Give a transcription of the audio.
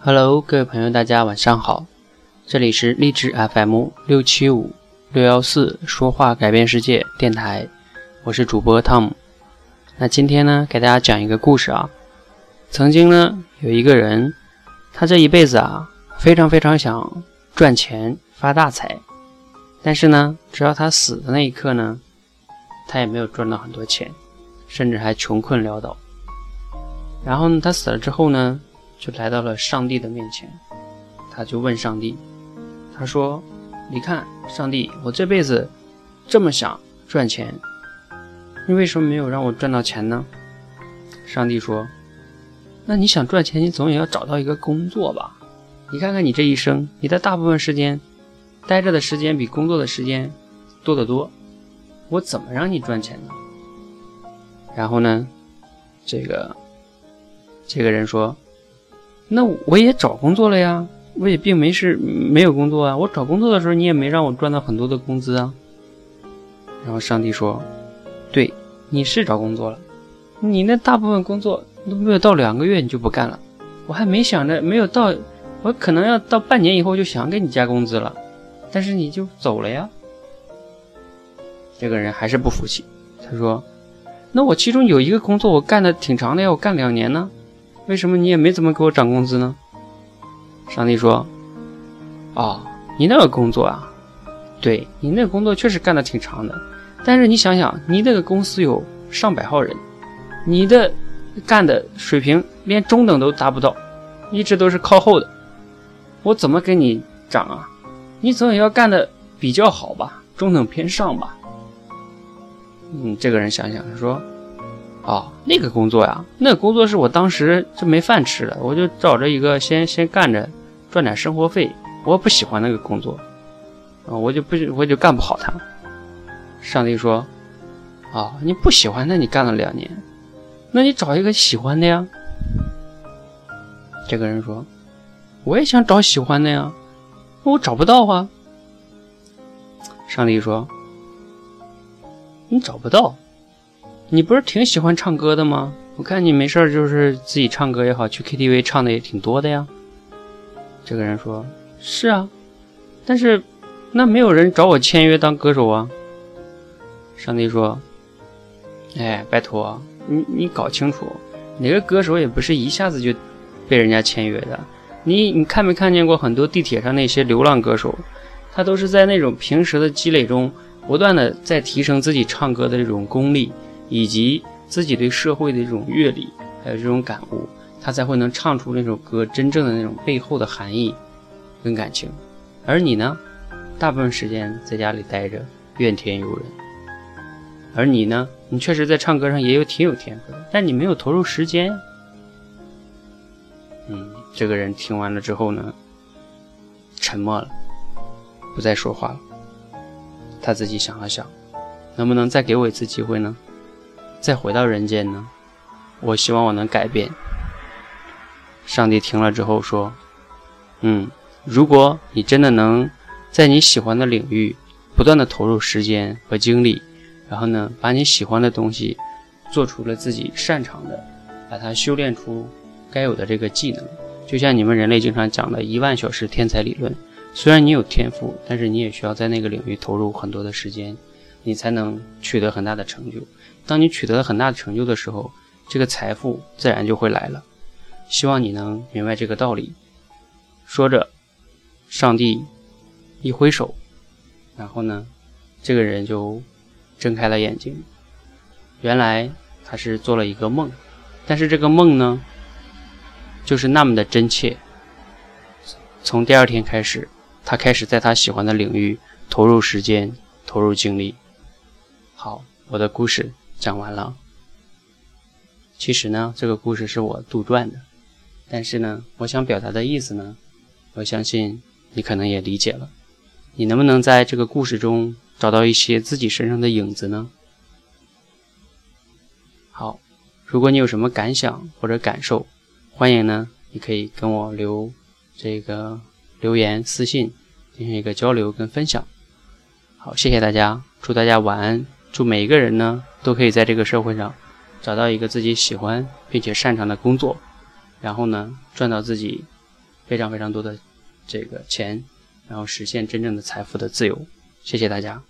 Hello，各位朋友，大家晚上好，这里是励志 FM 六七五六幺四说话改变世界电台，我是主播汤姆。那今天呢，给大家讲一个故事啊。曾经呢，有一个人，他这一辈子啊，非常非常想赚钱发大财，但是呢，直到他死的那一刻呢，他也没有赚到很多钱，甚至还穷困潦倒。然后呢，他死了之后呢？就来到了上帝的面前，他就问上帝：“他说，你看，上帝，我这辈子这么想赚钱，你为什么没有让我赚到钱呢？”上帝说：“那你想赚钱，你总也要找到一个工作吧？你看看你这一生，你的大部分时间待着的时间比工作的时间多得多，我怎么让你赚钱呢？”然后呢，这个这个人说。那我也找工作了呀，我也并没是没有工作啊。我找工作的时候，你也没让我赚到很多的工资啊。然后上帝说：“对，你是找工作了，你那大部分工作都没有到两个月你就不干了。我还没想着没有到，我可能要到半年以后就想给你加工资了，但是你就走了呀。”这个人还是不服气，他说：“那我其中有一个工作我干的挺长的呀，我干两年呢。”为什么你也没怎么给我涨工资呢？上帝说：“哦，你那个工作啊，对你那个工作确实干的挺长的，但是你想想，你那个公司有上百号人，你的干的水平连中等都达不到，一直都是靠后的，我怎么给你涨啊？你总也要干的比较好吧，中等偏上吧。”嗯，这个人想想说。哦，那个工作呀，那个工作是我当时就没饭吃了，我就找着一个先先干着，赚点生活费。我不喜欢那个工作，啊，我就不我就干不好它。上帝说：“啊，你不喜欢，那你干了两年，那你找一个喜欢的呀。”这个人说：“我也想找喜欢的呀，我找不到啊。”上帝说：“你找不到。”你不是挺喜欢唱歌的吗？我看你没事就是自己唱歌也好，去 KTV 唱的也挺多的呀。这个人说：“是啊，但是那没有人找我签约当歌手啊。”上帝说：“哎，拜托你，你搞清楚，哪个歌手也不是一下子就被人家签约的。你你看没看见过很多地铁上那些流浪歌手？他都是在那种平时的积累中，不断的在提升自己唱歌的这种功力。”以及自己对社会的这种阅历，还有这种感悟，他才会能唱出那首歌真正的那种背后的含义跟感情。而你呢，大部分时间在家里待着，怨天尤人。而你呢，你确实在唱歌上也有挺有天赋的，但你没有投入时间。嗯，这个人听完了之后呢，沉默了，不再说话了。他自己想了想，能不能再给我一次机会呢？再回到人间呢？我希望我能改变。上帝听了之后说：“嗯，如果你真的能在你喜欢的领域不断的投入时间和精力，然后呢，把你喜欢的东西做出了自己擅长的，把它修炼出该有的这个技能，就像你们人类经常讲的一万小时天才理论。虽然你有天赋，但是你也需要在那个领域投入很多的时间，你才能取得很大的成就。”当你取得了很大的成就的时候，这个财富自然就会来了。希望你能明白这个道理。说着，上帝一挥手，然后呢，这个人就睁开了眼睛。原来他是做了一个梦，但是这个梦呢，就是那么的真切。从第二天开始，他开始在他喜欢的领域投入时间、投入精力。好，我的故事。讲完了。其实呢，这个故事是我杜撰的，但是呢，我想表达的意思呢，我相信你可能也理解了。你能不能在这个故事中找到一些自己身上的影子呢？好，如果你有什么感想或者感受，欢迎呢，你可以跟我留这个留言私信进行一个交流跟分享。好，谢谢大家，祝大家晚安。祝每一个人呢，都可以在这个社会上找到一个自己喜欢并且擅长的工作，然后呢赚到自己非常非常多的这个钱，然后实现真正的财富的自由。谢谢大家。